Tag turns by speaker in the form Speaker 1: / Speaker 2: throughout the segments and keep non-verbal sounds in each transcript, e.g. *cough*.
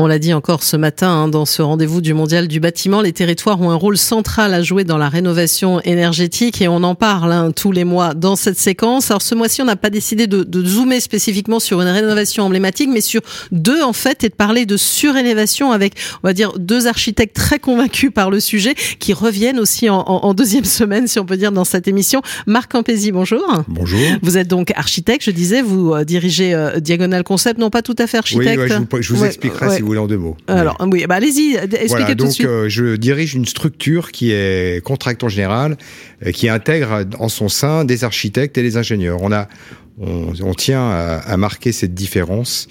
Speaker 1: On l'a dit encore ce matin hein, dans ce rendez-vous du Mondial du bâtiment, les territoires ont un rôle central à jouer dans la rénovation énergétique et on en parle hein, tous les mois dans cette séquence. Alors ce mois-ci, on n'a pas décidé de, de, zoomer spécifiquement sur une rénovation emblématique, mais sur deux en fait et de parler de surélévation avec, on va dire, deux architectes très convaincus par le sujet qui reviennent aussi en, en, en deuxième semaine, si on peut dire, dans cette émission. Marc Campesi, bonjour.
Speaker 2: Bonjour.
Speaker 1: Vous êtes donc architecte, je disais, vous euh, dirigez euh, Diagonal Concept, non pas tout à fait architecte.
Speaker 2: Oui, ouais, je vous, je vous ouais, expliquerai ouais. si vous voulez en deux mots.
Speaker 1: Alors, oui, bah, allez-y, expliquez
Speaker 2: voilà,
Speaker 1: tout
Speaker 2: donc,
Speaker 1: de suite.
Speaker 2: Euh, je dirige une structure qui est contractant général, euh, qui intègre en son sein des architectes et des ingénieurs. On a, on, on tient à, à, marquer cette différence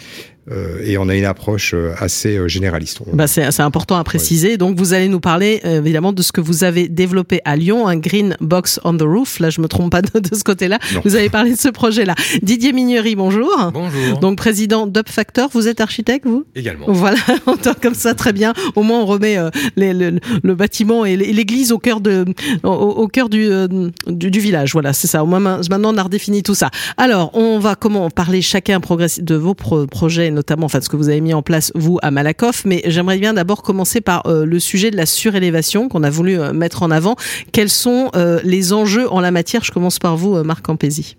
Speaker 2: euh, et on a une approche euh, assez euh, généraliste.
Speaker 1: Bah c'est important à préciser. Ouais. Donc vous allez nous parler euh, évidemment de ce que vous avez développé à Lyon, un green box on the roof. Là, je me trompe pas *laughs* de, de ce côté-là. Vous avez parlé de ce projet-là. Didier Mignery, bonjour.
Speaker 3: Bonjour.
Speaker 1: Donc président d'Up Factor. Vous êtes architecte, vous?
Speaker 3: Également.
Speaker 1: Voilà, *laughs* comme ça, très bien. Au moins, on remet euh, les, le, le, bâtiment et l'église au cœur de, au, au cœur du, du, du, village. Voilà, c'est ça. Au moins, maintenant, on a redéfini tout ça. Alors, on va comment parler chacun de vos pro projets notamment enfin ce que vous avez mis en place vous à Malakoff, mais j'aimerais bien d'abord commencer par euh, le sujet de la surélévation qu'on a voulu euh, mettre en avant. Quels sont euh, les enjeux en la matière? Je commence par vous, Marc Campesi.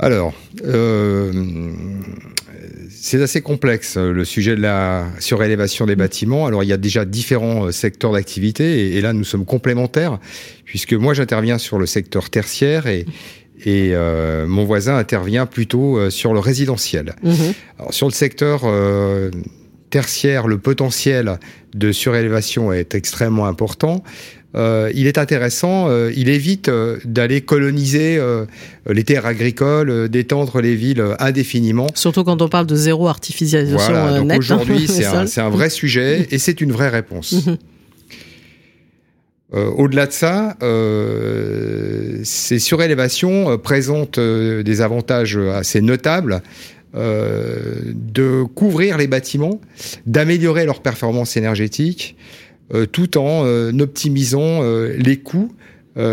Speaker 2: Alors, c'est assez complexe le sujet de la surélévation des bâtiments. Alors il y a déjà différents secteurs d'activité et, et, là nous sommes complémentaires puisque moi j'interviens sur le secteur tertiaire et, et euh, mon voisin intervient plutôt euh, sur le résidentiel. Mmh. Alors, sur le secteur euh, tertiaire, le potentiel de surélévation est extrêmement important. Il est intéressant, il évite d'aller coloniser les terres agricoles, d'étendre les villes indéfiniment.
Speaker 1: Surtout quand on parle de zéro artificialisation
Speaker 2: voilà, donc
Speaker 1: nette.
Speaker 2: Aujourd'hui, *laughs* c'est un, un, vrai sujet et c'est une vraie réponse. Mmh. Euh, Au-delà de ça, euh, ces surélévations euh, présentent des avantages assez notables euh, de couvrir les bâtiments, d'améliorer leur performance énergétique, tout en optimisant les coûts,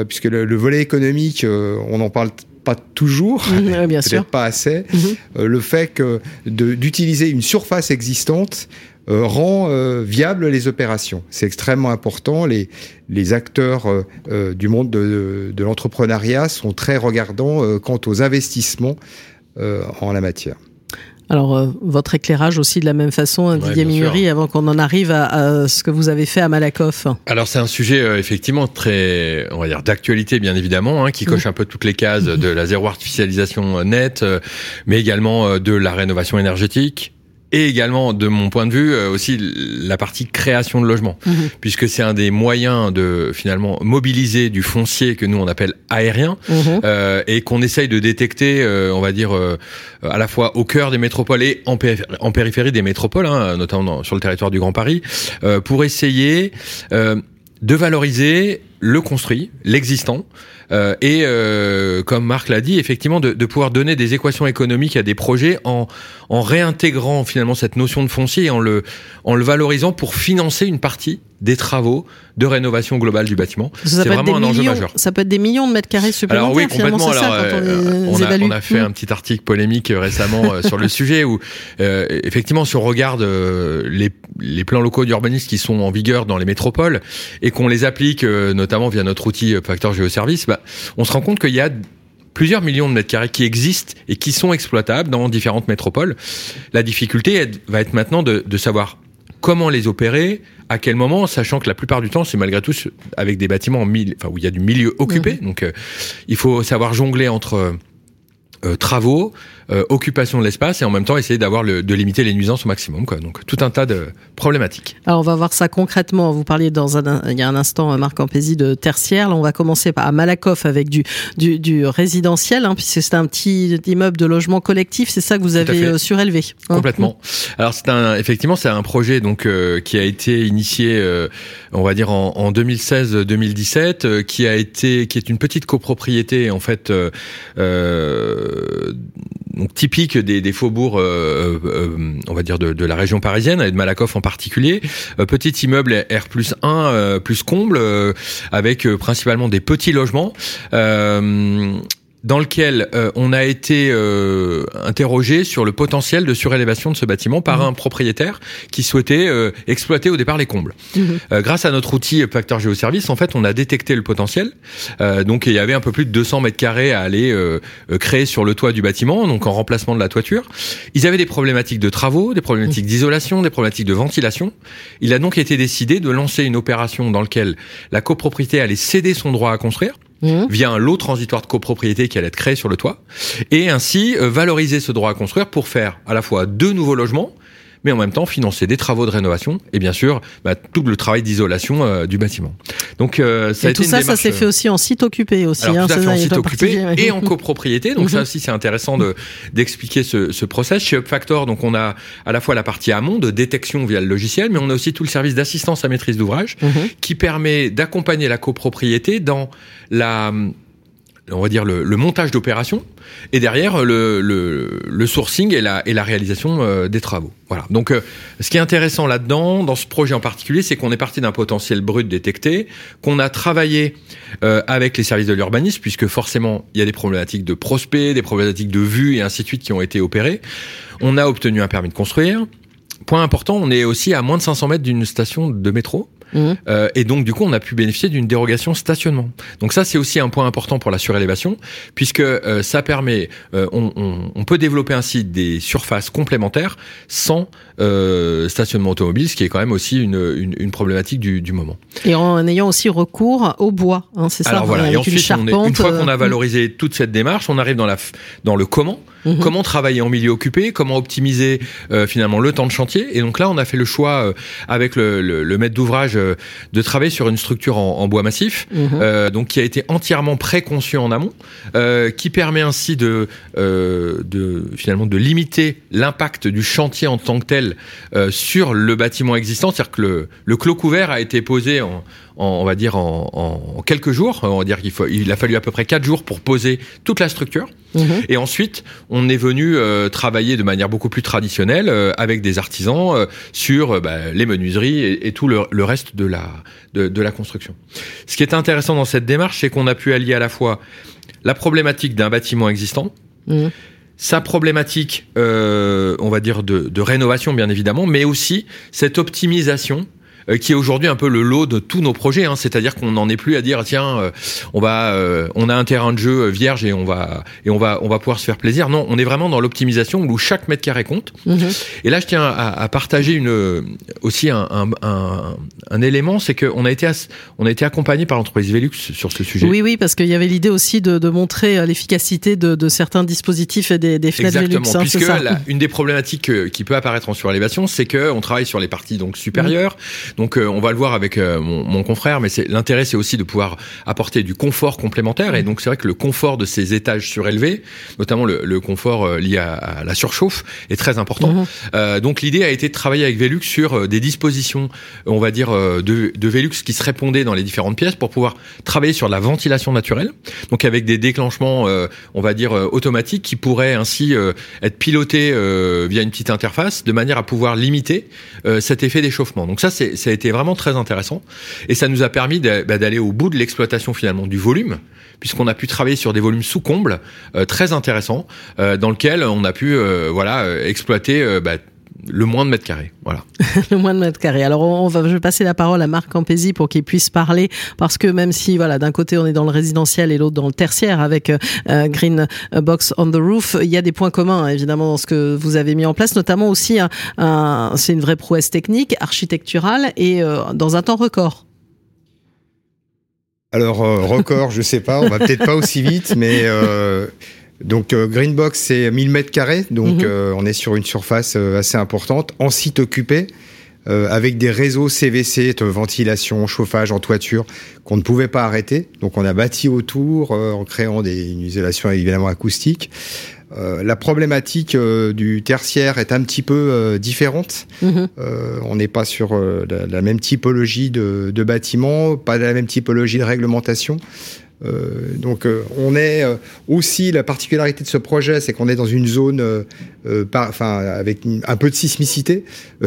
Speaker 2: puisque le, le, volet économique, on en parle pas toujours,
Speaker 1: mmh, bien *laughs*
Speaker 2: peut-être pas assez. Mmh. le fait que d'utiliser une surface existante euh, rend euh, viable les opérations. C'est extrêmement important. Les, les acteurs euh, euh du monde de, de l'entrepreneuriat sont très regardants euh, quant aux investissements en la matière.
Speaker 1: Alors, euh, votre éclairage aussi de la même façon, hein, Didier ouais, avant qu'on en arrive à, à, ce que vous avez fait à Malakoff.
Speaker 3: Alors, c'est un sujet euh, effectivement très, on va dire, d'actualité, bien évidemment, hein, qui coche mmh. un peu toutes les cases de la zéro artificialisation nette, euh, mais également de la rénovation énergétique, et également de mon point de vue euh, aussi la partie création de logement mmh. puisque c'est un des moyens de finalement mobiliser du foncier que nous on appelle aérien mmh. euh, et qu'on essaye de détecter euh, on va dire euh, à la fois au cœur des métropoles et en, en périphérie des métropoles hein, notamment dans, sur le territoire du Grand Paris euh, pour essayer de valoriser le construit, l'existant, euh, et euh, comme Marc l'a dit, effectivement, de, pouvoir donner des équations économiques à des projets en, en réintégrant finalement cette notion de foncier et en le, en le valorisant pour financer une partie des travaux de rénovation globale du bâtiment. C'est vraiment un
Speaker 1: millions,
Speaker 3: enjeu majeur.
Speaker 1: Ça peut être des millions de mètres carrés supplémentaires.
Speaker 3: Alors oui, complètement. Alors,
Speaker 1: ça,
Speaker 3: euh, on, a, on, a, fait mmh. un petit article polémique euh, récemment euh, sur le *laughs* sujet où, euh, effectivement, si on regarde les, les plans locaux d'urbanisme qui sont en vigueur dans les métropoles et qu'on les applique, notamment via notre outil Facteur Géoservice, bah, on se rend compte qu'il y a plusieurs millions de mètres carrés qui existent et qui sont exploitables dans différentes métropoles. La difficulté va être maintenant de, de savoir comment les opérer, à quel moment, sachant que la plupart du temps, c'est malgré tout avec des bâtiments en mille, enfin, où il y a du milieu occupé. Mmh. Donc, euh, il faut savoir jongler entre euh, travaux, euh, occupation de l'espace et en même temps essayer d'avoir de limiter les nuisances au maximum. Quoi. Donc tout un tas de problématiques.
Speaker 1: Alors on va voir ça concrètement. Vous parliez dans un, il y a un instant, Marc Ampézy, de tertiaire. Là, on va commencer par à Malakoff avec du, du, du résidentiel, hein, puisque c'est un petit immeuble de logement collectif. C'est ça que vous avez euh, surélevé.
Speaker 3: Hein? Complètement. Alors c'est un, effectivement, c'est un projet donc euh, qui a été initié, euh, on va dire en, en 2016-2017, euh, qui a été, qui est une petite copropriété en fait donc typique des, faubourgs, euh, euh, on va dire de, la région parisienne, et de Malakoff en particulier. Euh, petit immeuble R plus 1 plus comble, avec principalement des petits logements dans lequel euh, on a été euh, interrogé sur le potentiel de surélévation de ce bâtiment par mhm. un propriétaire qui souhaitait euh, exploiter au départ les combles. Mhm. grâce à notre outil Facteur Géoservice, en fait, on a détecté le potentiel. donc, il y avait un peu plus de 200 mètres carrés à aller créer sur le toit du bâtiment, donc en remplacement de la toiture. Ils avaient des problématiques de travaux, des problématiques mhm. d'isolation, des problématiques de ventilation. Il a donc été décidé de lancer une opération dans laquelle la copropriété allait céder son droit à construire Mmh. via un lot transitoire de copropriété qui allait être créé sur le toit, et ainsi euh, valoriser ce droit à construire pour faire à la fois deux nouveaux logements mais en même temps financer des travaux de rénovation et bien sûr bah, tout le travail d'isolation euh, du bâtiment.
Speaker 1: Donc euh, ça et a tout ça, ça s'est fait aussi en site occupé aussi.
Speaker 3: Alors, hein, tout à fait en site occupé et en copropriété. Donc ça mhm. aussi c'est intéressant de d'expliquer ce, ce process. Chez UpFactor, donc on a à la fois la partie amont de détection via le logiciel, mais on a aussi tout le service d'assistance à maîtrise d'ouvrage mhm. qui permet d'accompagner la copropriété dans la on va dire le, le montage d'opérations et derrière le, le, le, sourcing et la, et la réalisation euh, des travaux. Voilà. Donc, euh, ce qui est intéressant là-dedans, dans ce projet en particulier, c'est qu'on est parti d'un potentiel brut détecté, qu'on a travaillé euh, avec les services de l'urbanisme, puisque forcément, il y a des problématiques de prospects, des problématiques de vue et ainsi de suite qui ont été opérées. On a obtenu un permis de construire. Point important, on est aussi à moins de 500 mètres d'une station de métro. Mhm. Euh, et donc, du coup, on a pu bénéficier d'une dérogation stationnement. Donc ça, c'est aussi un point important pour la surélévation, puisque euh, ça permet, euh, on, on, on, peut développer ainsi des surfaces complémentaires sans stationnement automobile, ce qui est quand même aussi une, une, une problématique du, du, moment.
Speaker 1: Et en ayant aussi recours au bois, hein, c'est ça
Speaker 3: Alors voilà, et ensuite, une, on est, une fois qu'on a valorisé toute cette démarche, on arrive dans, la, dans le comment. Mhm. Comment travailler en milieu occupé, comment optimiser finalement le temps de chantier. Et donc là, on a fait le choix avec le, le, le maître d'ouvrage euh, de travailler sur une structure en, en bois massif, mhm. euh, donc qui a été entièrement préconçue en amont, qui permet ainsi de, de finalement de limiter l'impact du chantier en tant que tel sur le bâtiment existant. C'est-à-dire que le, le clos couvert a été posé en, en, on va dire en, en, quelques jours. On va dire qu'il faut, il a fallu à peu près quatre jours pour poser toute la structure. Mhm. Et ensuite, on est venu euh, travailler de manière beaucoup plus traditionnelle euh, avec des artisans euh, sur bah, les menuiseries et, et tout le, le, reste de la de, de, la construction. Ce qui est intéressant dans cette démarche, c'est qu'on a pu allier à la fois la problématique d'un bâtiment existant. Mhm sa problématique, euh, on va dire, de, de, rénovation, bien évidemment, mais aussi cette optimisation qui est aujourd'hui un peu le lot de tous nos projets. Hein. C'est-à-dire qu'on n'en est plus à dire tiens, euh, on va, euh, on a un terrain de jeu vierge et on va et on va on va pouvoir se faire plaisir. Non, on est vraiment dans l'optimisation où chaque mètre carré compte. Mhm. Et là, je tiens à, à, partager une aussi un, un, un, un élément, c'est qu'on a été on a été accompagné par l'entreprise Velux sur ce sujet.
Speaker 1: Oui, oui, parce qu'il y avait l'idée aussi de, de montrer l'efficacité de, de, certains dispositifs et des, des fenêtres
Speaker 3: Exactement,
Speaker 1: Velux.
Speaker 3: Hein, puisque la, une des problématiques qui peut apparaître en surélévation, c'est que on travaille sur les parties donc supérieures. Mhm. Donc euh, on va le voir avec euh, mon, mon, confrère, mais c'est l'intérêt, c'est aussi de pouvoir apporter du confort complémentaire. Et donc c'est vrai que le confort de ces étages surélevés, notamment le, le confort euh, lié à, à, la surchauffe, est très important. Mmh. donc l'idée a été de travailler avec Velux sur des dispositions, on va dire, de, de Velux qui se répondaient dans les différentes pièces pour pouvoir travailler sur la ventilation naturelle. Donc avec des déclenchements, on va dire, automatiques qui pourraient ainsi être pilotés via une petite interface de manière à pouvoir limiter cet effet d'échauffement. Donc ça, c'est, ça a été vraiment très intéressant. Et ça nous a permis bah, d'aller au bout de l'exploitation finalement du volume, puisqu'on a pu travailler sur des volumes sous comble euh, très intéressants, euh, dans lequel on a pu euh, exploiter bah, le moins de mètres carrés, voilà. *laughs*
Speaker 1: le moins de mètres carrés. Alors on va, je vais passer la parole à Marc Campesi pour qu'il puisse parler, parce que même si voilà, d'un côté on est dans le résidentiel et l'autre dans le tertiaire avec euh, Green Box on the Roof, il y a des points communs évidemment dans ce que vous avez mis en place, notamment aussi un, un c'est une vraie prouesse technique, architecturale et euh, dans un temps record.
Speaker 2: Alors euh, record, je sais pas, on va peut-être pas aussi vite, mais euh, donc euh, Greenbox c'est 1000 mètres carrés, donc mmh. euh, on est sur une surface euh, assez importante en site occupé. Avec des réseaux CVC, de ventilation, chauffage en toiture, qu'on ne pouvait pas arrêter. Donc on a bâti autour en créant des, une isolation évidemment acoustique. La problématique du tertiaire est un petit peu différente. Mmh. on n'est pas sur la, la, même typologie de, de bâtiment, pas la même typologie de réglementation. Euh, donc euh, on est euh, aussi la particularité de ce projet, c'est qu'on est dans une zone, par, enfin avec un peu de sismicité,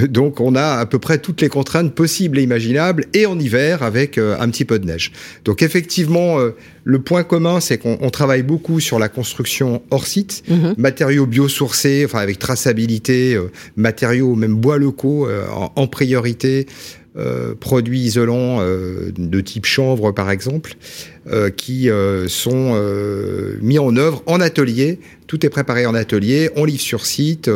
Speaker 2: donc on a à peu près toutes les contraintes possibles et imaginables, et en hiver avec un petit peu de neige. Donc effectivement, le point commun, c'est qu'on travaille beaucoup sur la construction hors site, mhm. matériaux biosourcés, enfin avec traçabilité, matériaux même bois locaux en, en priorité. Euh, produits isolants euh, de type chanvre par exemple, euh, qui sont mis en œuvre en atelier. Tout est préparé en atelier, on livre sur site.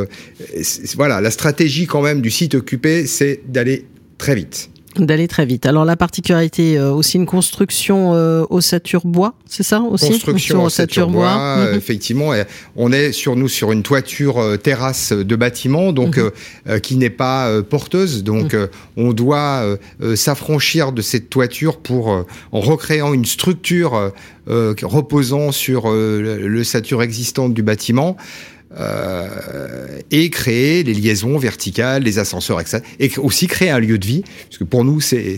Speaker 2: voilà, la stratégie quand même du site occupé, c'est d'aller très vite.
Speaker 1: D'aller très vite. Alors la particularité euh, aussi une construction euh, ossature bois, c'est ça aussi
Speaker 2: Construction ossature bois, mhm. effectivement. On est sur nous sur une toiture euh, terrasse de bâtiment, donc mhm. euh, qui n'est pas porteuse. Donc mhm. on doit s'affranchir de cette toiture pour en recréant une structure reposant sur l'ossature existante du bâtiment. Euh, et créer les liaisons verticales, les ascenseurs, etc. Et aussi créer un lieu de vie, parce que pour nous, c'est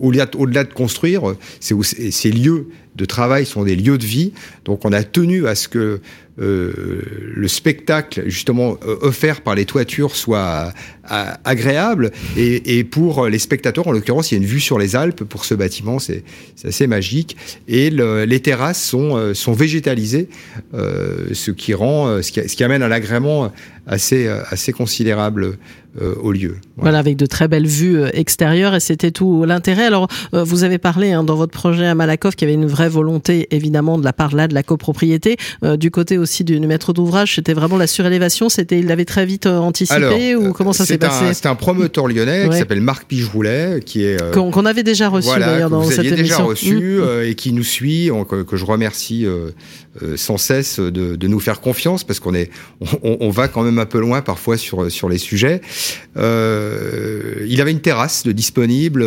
Speaker 2: au-delà au de construire, ces lieux de travail sont des lieux de vie. Donc on a tenu à ce que le spectacle justement euh, offert par les toitures soit agréable et, pour les spectateurs en l'occurrence il y a une vue sur les Alpes pour ce bâtiment c'est assez magique et le, les terrasses sont euh, sont végétalisées ce qui rend ce qui, amène à l'agrément assez assez considérable euh, au lieu.
Speaker 1: Voilà. avec de très belles vues euh, extérieures et c'était tout l'intérêt. Alors, euh, vous avez parlé hein, dans votre projet à Malakoff qu'il y avait une vraie volonté, évidemment, de la part là de la copropriété. du côté aussi du maître d'ouvrage, c'était vraiment la surélévation. C'était, il l'avait très vite anticipé ou comment ça s'est passé?
Speaker 2: C'est un promoteur lyonnais qui s'appelle Marc Pijroulet, qui est
Speaker 1: qu'on avait déjà reçu d'ailleurs dans cette émission.
Speaker 2: déjà reçu mmh. et qui nous suit, que, je remercie sans cesse de, de, nous faire confiance parce qu'on est, on, on, va quand même un peu loin parfois sur sur les sujets. Euh, il avait une terrasse de disponible,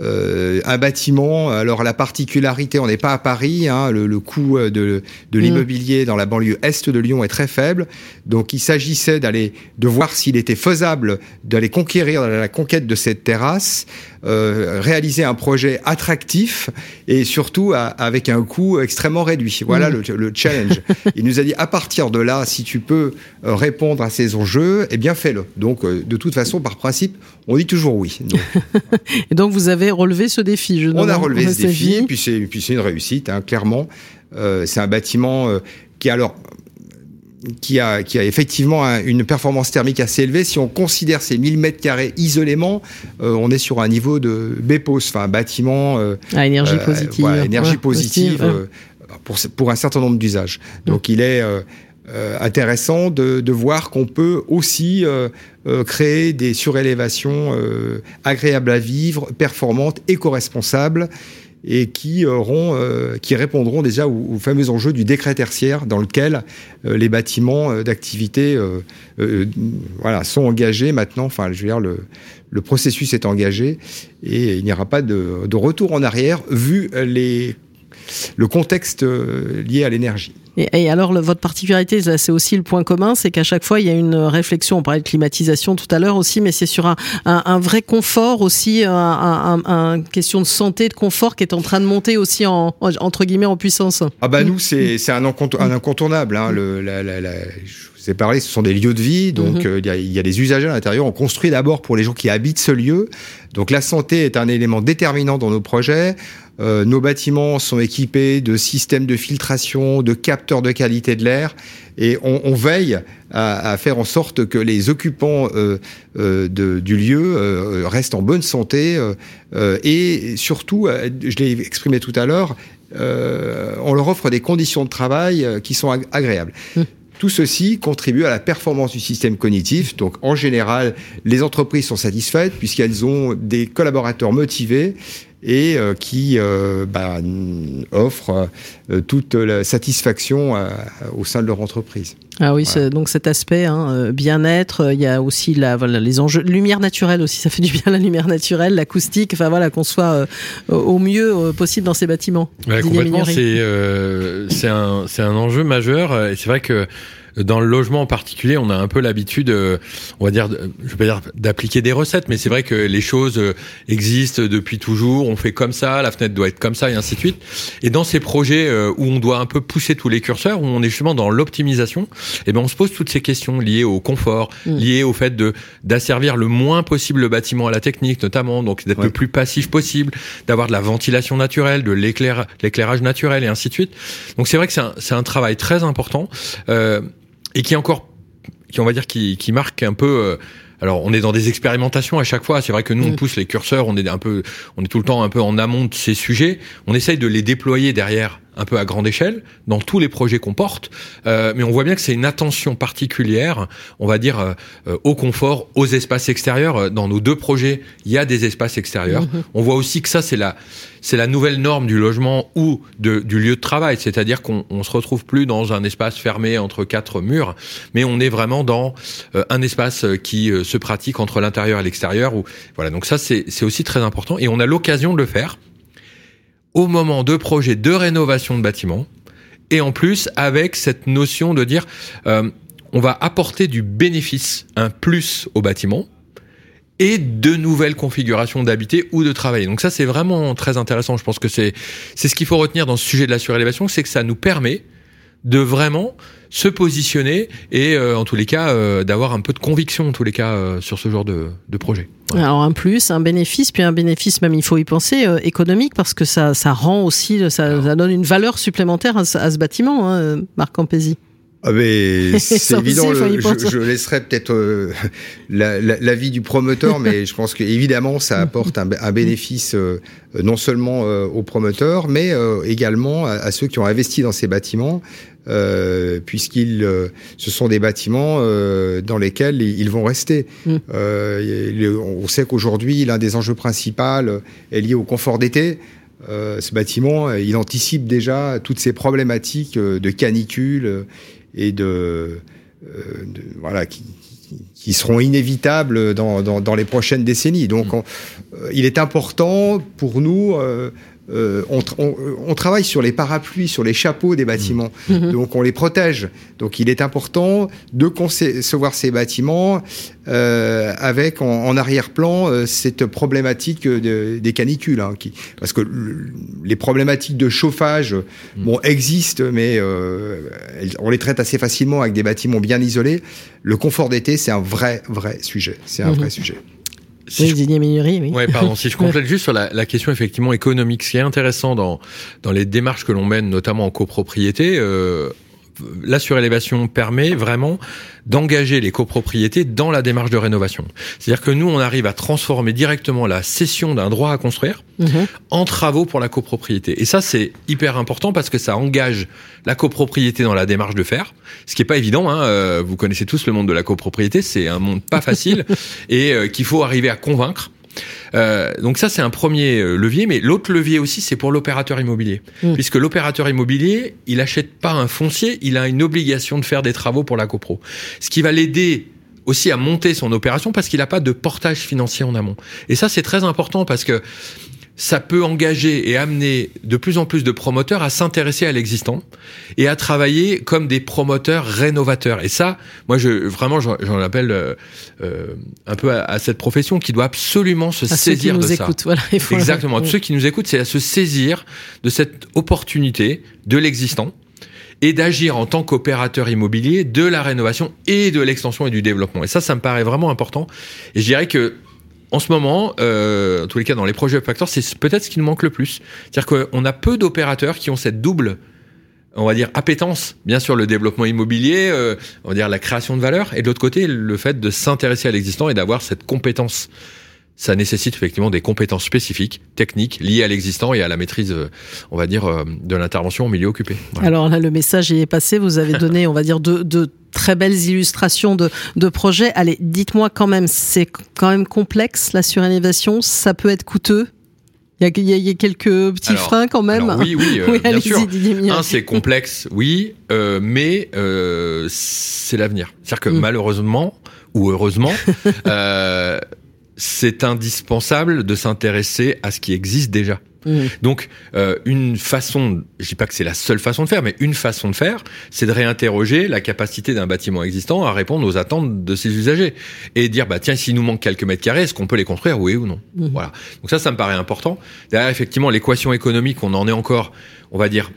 Speaker 2: euh, un bâtiment. Alors la particularité, on n'est pas à Paris, hein, le, le, coût de, de mm. l'immobilier dans la banlieue est de Lyon est très faible. Donc il s'agissait d'aller, de voir s'il était faisable d'aller conquérir la conquête de cette terrasse, euh, réaliser un projet attractif et surtout à, avec un coût extrêmement réduit. Voilà mm. le, le, challenge. *laughs* il nous a dit à partir de là, si tu peux euh, répondre à ces enjeux, eh bien fais-le. Donc euh, de toute façon, par principe, on dit toujours oui.
Speaker 1: Donc. *laughs* et donc vous avez relevé ce défi.
Speaker 2: Je on a relevé ce défi, c'est puis c'est une réussite, hein, clairement. Euh, c'est un bâtiment qui alors qui a, qui a effectivement une performance thermique assez élevée. Si on considère ces 1000 mètres carrés isolément, euh, on est sur un niveau de BEPOS, enfin un bâtiment
Speaker 1: à énergie positive,
Speaker 2: énergie positive pour, pour un certain nombre d'usages. Donc il est euh, intéressant de, de voir qu'on peut aussi euh, euh, créer des surélévations agréables à vivre, performantes, éco-responsables et qui auront, qui répondront déjà aux, fameux enjeux du décret tertiaire dans lequel les bâtiments d'activité sont engagés maintenant. Enfin, je veux dire le, processus est engagé et il n'y aura pas de, retour en arrière vu le contexte lié à l'énergie.
Speaker 1: Et, alors, votre particularité, c'est aussi le point commun, c'est qu'à chaque fois, il y a une réflexion. On parlait de climatisation tout à l'heure aussi, mais c'est sur un, un, un, vrai confort aussi, un, un, question de santé, de confort qui est en train de monter aussi en, entre guillemets en puissance.
Speaker 2: Ah bah nous, c'est un, incontournable. Hein, le, la, la, la, je vous ai parlé, ce sont des lieux de vie, donc mhm. euh, il y, a, y, a, des usagers à l'intérieur. On construit d'abord pour les gens qui habitent ce lieu. Donc la santé est un élément déterminant dans nos projets. Euh, nos bâtiments sont équipés de systèmes de filtration, de capteurs de qualité de l'air, et on, on veille à, à, faire en sorte que les occupants euh, euh de, du lieu restent en bonne santé, et surtout, je l'ai exprimé tout à l'heure, on leur offre des conditions de travail qui sont agréables. Mmh. Tout ceci contribue à la performance du système cognitif. Donc, en général, les entreprises sont satisfaites puisqu'elles ont des collaborateurs motivés et euh, qui euh, bah, offrent euh, toute la satisfaction au sein de leur entreprise.
Speaker 1: Ah oui, donc cet aspect hein, bien-être, il y a aussi la, voilà, les enjeux, lumière naturelle aussi, ça fait du bien la lumière naturelle, l'acoustique, enfin voilà, qu'on soit au mieux possible dans ces bâtiments.
Speaker 3: Ouais, complètement, c'est un enjeu majeur et c'est vrai que dans le logement en particulier, on a un peu l'habitude, euh, on va dire, je vais pas dire d'appliquer des recettes, mais c'est vrai que les choses euh, existent depuis toujours. On fait comme ça, la fenêtre doit être comme ça, et ainsi de suite. Et dans ces projets euh, où on doit un peu pousser tous les curseurs, où on est justement dans l'optimisation, eh ben on se pose toutes ces questions liées au confort,
Speaker 1: Mm.
Speaker 3: liées au fait de d'asservir le moins possible le bâtiment à la technique, notamment, donc d'être
Speaker 2: Ouais.
Speaker 3: le plus passif possible, d'avoir de la ventilation naturelle, de l'éclair- l'éclairage naturel, et ainsi de suite. Donc c'est vrai que c'est un, c'est un travail très important euh, et qui est encore, qui on va dire, qui, qui marque un peu. euh, alors on est dans des expérimentations à chaque fois. C'est vrai que nous on
Speaker 1: Mm.
Speaker 3: pousse les curseurs, on est un peu, on est tout le temps un peu en amont de ces sujets. On essaye de les déployer derrière un peu à grande échelle dans tous les projets qu'on porte, Euh, mais on voit bien que c'est une attention particulière, on va dire, euh, euh, au confort, aux espaces extérieurs. Euh, Dans nos deux projets, il y a des espaces extérieurs.
Speaker 1: Mhm.
Speaker 3: On voit aussi que ça c'est la c'est la nouvelle norme du logement ou de, du lieu de travail, c'est-à-dire qu'on on se retrouve plus dans un espace fermé entre quatre murs, mais on est vraiment dans euh, un espace qui euh, se pratique entre l'intérieur et l'extérieur. Ou voilà, donc ça c'est c'est aussi très important et on a l'occasion de le faire au moment de projets de rénovation de bâtiments et en plus avec cette notion de dire euh, on va apporter du bénéfice, un plus au bâtiment et de nouvelles configurations d'habiter ou de travailler. Donc ça c'est vraiment très intéressant. Je pense que c'est c'est ce qu'il faut retenir dans ce sujet de la surélévation, c'est que ça nous permet de vraiment se positionner et euh, en tous les cas euh, d'avoir un peu de conviction en tous les cas euh, sur ce genre de, de projet. Voilà.
Speaker 1: Alors un plus, un bénéfice, puis un bénéfice même, il faut y penser, euh, économique, parce que ça, ça rend aussi, ça, ça donne une valeur supplémentaire à, ce- à ce bâtiment, hein, Marc Campesi.
Speaker 2: Ah mais *laughs* c'est évident. le- je, je laisserai peut-être euh, la- la- l'avis du promoteur, mais je pense que évidemment ça apporte un, un bénéfice euh, non seulement euh, aux promoteurs, mais euh, également à, à ceux qui ont investi dans ces bâtiments, euh, puisqu'ils euh, ce sont des bâtiments euh, dans lesquels ils vont rester.
Speaker 1: Mm.
Speaker 2: Le- on sait qu'aujourd'hui l'un des enjeux principaux est lié au confort d'été. Ce bâtiment, il anticipe déjà toutes ces problématiques de canicule et de, de- voilà qui, seront inévitables dans, dans, dans les prochaines décennies. Donc, on- euh, il est important pour nous. euh, euh, on, tra- on- on travaille sur les parapluies, sur les chapeaux des bâtiments.
Speaker 1: Mhm.
Speaker 2: Donc on les protège. Donc il est important de concevoir ces bâtiments euh, avec en, en arrière-plan euh, cette problématique de- des canicules, hein, qui, parce que le- les problématiques de chauffage bon existent, mais euh, on les traite assez facilement avec des bâtiments bien isolés. Le confort d'été, c'est un vrai vrai sujet. C'est un vrai sujet.
Speaker 3: Si
Speaker 1: oui,
Speaker 3: je-
Speaker 1: Didier oui.
Speaker 3: Ouais, pardon. Si je *laughs* complète juste sur la, la question effectivement économique, ce qui est intéressant dans dans les démarches que l'on mène, notamment en copropriété, euh, la surélévation permet vraiment d'engager les copropriétés dans la démarche de rénovation. C'est-à-dire que nous, on arrive à transformer directement la cession d'un droit à construire
Speaker 1: Mhm.
Speaker 3: en travaux pour la copropriété. Et ça, c'est hyper important parce que ça engage la copropriété dans la démarche de faire, ce qui est pas évident. Hein. euh, Vous connaissez tous le monde de la copropriété, c'est un monde pas facile *laughs* et euh, qu'il faut arriver à convaincre. Euh, donc ça, c'est un premier euh, levier, mais l'autre levier aussi, c'est pour l'opérateur immobilier.
Speaker 1: Mm.
Speaker 3: Puisque l'opérateur immobilier, il achète pas un foncier, il a une obligation de faire des travaux pour la copro. Ce qui va l'aider aussi à monter son opération parce qu'il n'a pas de portage financier en amont. Et ça, c'est très important parce que ça peut engager et amener de plus en plus de promoteurs à s'intéresser à l'existant et à travailler comme des promoteurs rénovateurs. Et ça, moi, je vraiment, j'en appelle euh, euh, un peu à, à cette profession qui doit absolument se
Speaker 1: À ceux qui
Speaker 3: saisir
Speaker 1: nous
Speaker 3: de ça.
Speaker 1: écoutent, voilà. il faut-
Speaker 3: Exactement. Ceux qui nous écoutent, c'est à se saisir de cette opportunité de l'existant et d'agir en tant qu'opérateur immobilier de la rénovation et de l'extension et du développement. Et ça, ça me paraît vraiment important. Et je dirais que en ce moment, euh, en tous les cas dans les projets Factor, c'est peut-être ce qui nous manque le plus. C'est-à-dire qu'on a peu d'opérateurs qui ont cette double on va dire appétence, bien sûr le développement immobilier, euh, on va dire la création de valeur, et de l'autre côté le fait de s'intéresser à l'existant et d'avoir cette compétence. Ça nécessite effectivement des compétences spécifiques, techniques, liées à l'existant et à la maîtrise, euh, on va dire, de l'intervention au milieu occupé.
Speaker 1: Alors là, le message y est passé. Vous avez donné, on va dire, de, de très belles illustrations de, de projets. Allez, dites-moi quand même, c'est quand même complexe la surélévation. Ça peut être coûteux? Il y a, il y a- quelques petits
Speaker 3: Alors-
Speaker 1: freins quand même?
Speaker 3: Alors, oui, oui, *laughs* euh,
Speaker 1: Oui,
Speaker 3: bien sûr. Un, c'est complexe, oui, euh, mais euh, c'est l'avenir. C'est-à-dire que
Speaker 1: Mm.
Speaker 3: malheureusement ou heureusement, *laughs* c'est indispensable de s'intéresser à ce qui existe déjà.
Speaker 1: Mmh.
Speaker 3: Donc, euh, une façon, je dis pas que c'est la seule façon de faire, mais une façon de faire, c'est de réinterroger la capacité d'un bâtiment existant à répondre aux attentes de ses usagers et dire bah tiens, s'il nous manque quelques mètres carrés, est-ce qu'on peut les construire, oui ou non?
Speaker 1: Mhm.
Speaker 3: Voilà. Donc ça, ça me paraît important. Derrière, effectivement, l'équation économique, on en est encore, on va dire,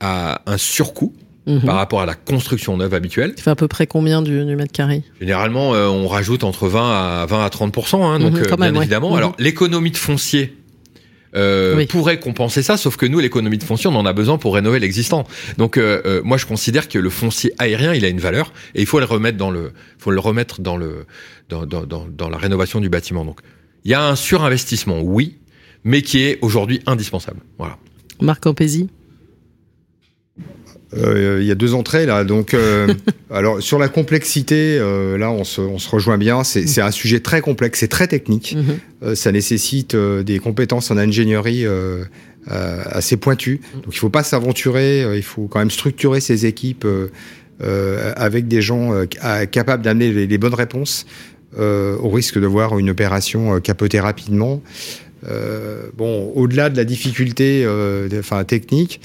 Speaker 3: à un surcoût
Speaker 1: Mhm.
Speaker 3: par rapport à la construction neuve habituelle.
Speaker 1: Tu fais à peu près combien du, du mètre carré?
Speaker 3: Généralement, euh, on rajoute entre 20 à 20 à 30% hein, donc euh,
Speaker 1: quand
Speaker 3: bien
Speaker 1: même, ouais.
Speaker 3: évidemment. Alors l'économie de foncier euh,
Speaker 1: Oui.
Speaker 3: pourrait compenser ça, sauf que nous, l'économie de foncier, on en a besoin pour rénover l'existant. Donc euh, euh, moi, je considère que le foncier aérien, il a une valeur et il faut le remettre dans le, faut le remettre dans le, dans, dans, dans, dans la rénovation du bâtiment. Donc il y a un surinvestissement, oui, mais qui est aujourd'hui indispensable. Voilà.
Speaker 1: Marc Campesi
Speaker 2: Euh, il y a deux entrées là, donc euh, *laughs* alors sur la complexité, euh, là on se, on se rejoint bien. C'est un sujet très complexe, c'est très technique.
Speaker 1: Mhm.
Speaker 2: Euh, ça nécessite euh, des compétences en ingénierie euh, euh, assez pointues. Donc il faut pas s'aventurer. il faut quand même structurer ses équipes euh, euh, avec des gens euh, ca- capables d'amener les, les bonnes réponses, euh, au risque de voir une opération capoter rapidement. Euh, bon, au-delà de la difficulté, euh, enfin technique,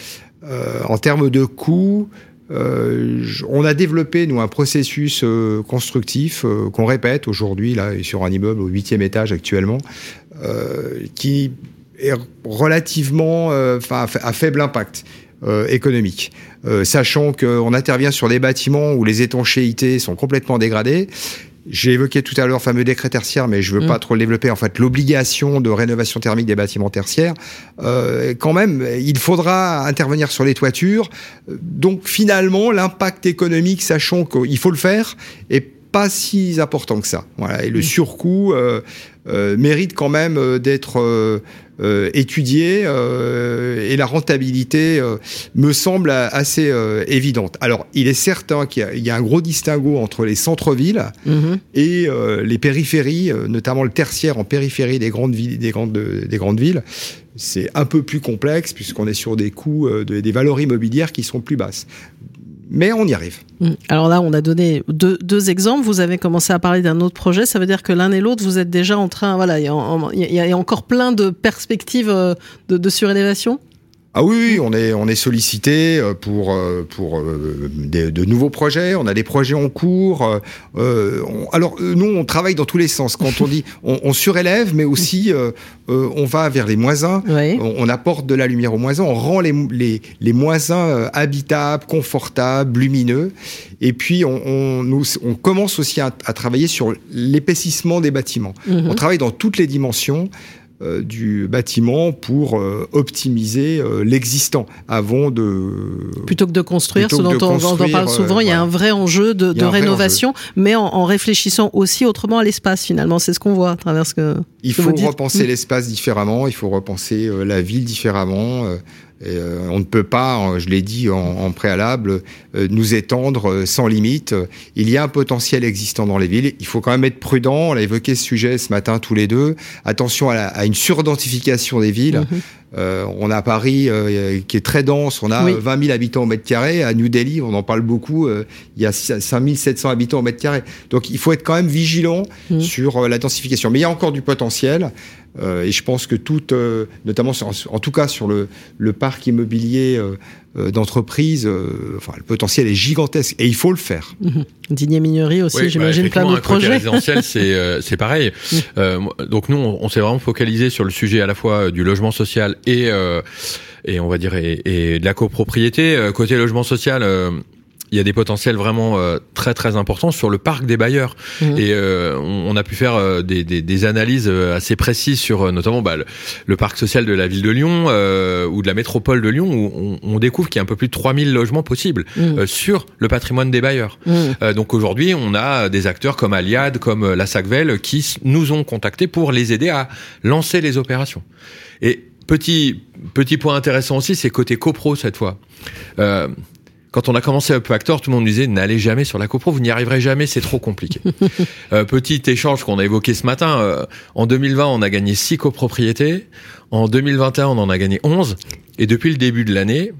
Speaker 2: en termes de coûts, euh, on a développé nous un processus euh, constructif euh, qu'on répète aujourd'hui là sur un immeuble au huitième étage actuellement, euh, qui est relativement, euh, à fa- à faible impact. euh, économique, Euh, sachant qu'on intervient sur des bâtiments où les étanchéités sont complètement dégradées. J'ai évoqué tout à l'heure le fameux décret tertiaire, mais je veux
Speaker 1: Mm.
Speaker 2: pas trop le développer. En fait, l'obligation de rénovation thermique des bâtiments tertiaires, euh, quand même, il faudra intervenir sur les toitures. Donc finalement, l'impact économique, sachant qu'il faut le faire, est pas si important que ça. Voilà. Et le surcoût euh, euh, mérite quand même euh, d'être euh, euh, étudié euh, et la rentabilité euh, me semble assez euh, évidente. Alors, il est certain qu'il y y, a un gros distinguo entre les centres-villes
Speaker 1: Mhm.
Speaker 2: et euh, les périphéries, notamment le tertiaire en périphérie des grandes villes, des grandes, des grandes villes. C'est un peu plus complexe puisqu'on est sur des coûts, euh, de- des valeurs immobilières qui sont plus basses. Mais on y arrive.
Speaker 1: Mhm. Alors là, on a donné deux, exemples. Vous avez commencé à parler d'un autre projet. Ça veut dire que l'un et l'autre, vous êtes déjà en train. Voilà, il y, a encore plein de perspectives euh, de surélévation?
Speaker 2: Ah oui, oui, on est on est sollicité euh, pour euh, pour euh, des- de nouveaux projets. On a des projets en cours. euh, on- alors nous, on travaille dans tous les sens. Quand on dit on, on surélève, mais aussi euh, on va vers les moins 1.
Speaker 1: Oui.
Speaker 2: On, on apporte de la lumière aux moins 1. On rend les les les moins 1 euh, habitables, confortables, lumineux. Et puis on on, nous, on commence aussi à, à travailler sur l'épaississement des bâtiments.
Speaker 1: Mhm.
Speaker 2: On travaille dans toutes les dimensions du bâtiment pour euh, optimiser euh, l'existant avant de
Speaker 1: Plutôt que de construire, ce dont on, parle souvent,
Speaker 2: euh,
Speaker 1: il y a un vrai enjeu de, rénovation, mais en, en réfléchissant aussi autrement à l'espace. Finalement, c'est ce qu'on voit à travers ce que.
Speaker 2: il faut
Speaker 1: vous dites.
Speaker 2: repenser
Speaker 1: Mm.
Speaker 2: l'espace différemment, il faut repenser euh, la ville différemment. Euh, et, euh, on ne peut pas, euh, je l'ai dit en, en préalable, euh, nous étendre sans limite. Il y a un potentiel existant dans les villes. Il faut quand même être prudent. On a évoqué ce sujet ce matin tous les deux. Attention à, la- à une surdensification des villes.
Speaker 1: Mhm.
Speaker 2: Euh, on a Paris euh, qui est très dense, on a
Speaker 1: Oui.
Speaker 2: euh, 20 000 habitants au mètre carré. À New Delhi, on en parle beaucoup, euh, il y a 5 700 habitants au mètre carré. Donc il faut être quand même vigilant
Speaker 1: Mhm.
Speaker 2: sur la densification. Mais il y a encore du potentiel. Euh, et je pense que tout, euh, notamment sur- en tout cas sur le, le parc immobilier euh, euh, d'entreprise, euh, enfin le potentiel est gigantesque et il faut le faire. *laughs*
Speaker 1: Digné Mignery aussi,
Speaker 3: Oui, bah,
Speaker 1: j'imagine, plein d'autres projets.
Speaker 3: résidentiel, c'est euh, *laughs* c'est pareil. Euh, donc nous, on, on s'est vraiment focalisé sur le sujet à la fois du logement social et euh, et on va dire et, et de la copropriété. Euh, Côté logement social. euh, il y a des potentiels vraiment euh, très très importants sur le parc des bailleurs
Speaker 1: Mhm.
Speaker 3: et euh, on, on a pu faire euh, des, des, des analyses euh, assez précises sur euh, notamment bah, le, le parc social de la ville de Lyon euh, ou de la métropole de Lyon où on, on découvre qu'il y a un peu plus de 3000 logements possibles euh, sur le patrimoine des bailleurs. Euh, donc aujourd'hui, on a des acteurs comme Aliad, comme la Sacvel, qui nous ont contactés pour les aider à lancer les opérations. Et petit petit point intéressant aussi, c'est côté copro cette fois. Euh, quand on a commencé Up Factor, tout le monde nous disait n'allez jamais sur la copro, vous n'y arriverez jamais, c'est trop compliqué. *laughs* Euh, petit échange qu'on a évoqué ce matin. euh, en 2020, on a gagné 6 copropriétés. En 2021, on en a gagné 11. Et depuis le début de l'année,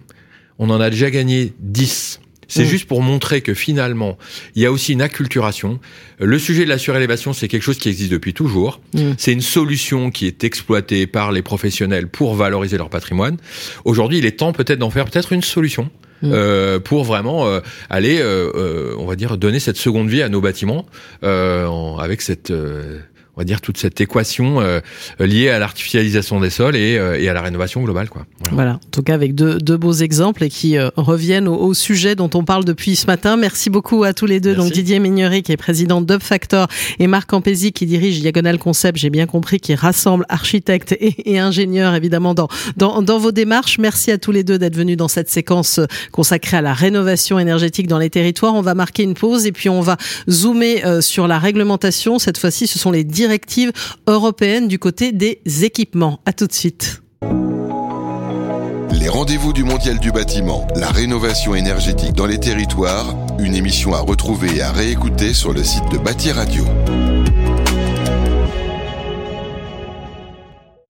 Speaker 3: on en a déjà gagné 10 C'est
Speaker 1: Mm.
Speaker 3: juste pour montrer que finalement, il y a aussi une acculturation. Le sujet de la surélévation, c'est quelque chose qui existe depuis toujours.
Speaker 1: Mm.
Speaker 3: C'est une solution qui est exploitée par les professionnels pour valoriser leur patrimoine. Aujourd'hui, il est temps peut-être d'en faire peut-être une solution.
Speaker 1: Mm.
Speaker 3: euh, pour vraiment euh, aller, euh, on va dire, donner cette seconde vie à nos bâtiments en- avec cette, on va dire, toute cette équation euh, liée à l'artificialisation des sols et, euh, et à la rénovation globale, quoi. Voilà.
Speaker 1: Voilà, en tout cas avec deux, deux beaux exemples et qui euh, reviennent au, au sujet dont on parle depuis ce matin. Merci beaucoup à tous les deux.
Speaker 3: Merci.
Speaker 1: Donc Didier Mignery qui est président d'Upfactor et Marc Campesi qui dirige Diagonal Concept, j'ai bien compris, qui rassemble architectes et, et ingénieurs évidemment dans, dans, dans vos démarches. Merci à tous les deux d'être venus dans cette séquence consacrée à la rénovation énergétique dans les territoires. On va marquer une pause et puis on va zoomer euh, sur la réglementation. Cette fois-ci, ce sont les directives européennes du côté des équipements. À tout de suite.
Speaker 4: Les rendez-vous du Mondial du bâtiment, la rénovation énergétique dans les territoires, une émission à retrouver et à réécouter sur le site de Bâti Radio.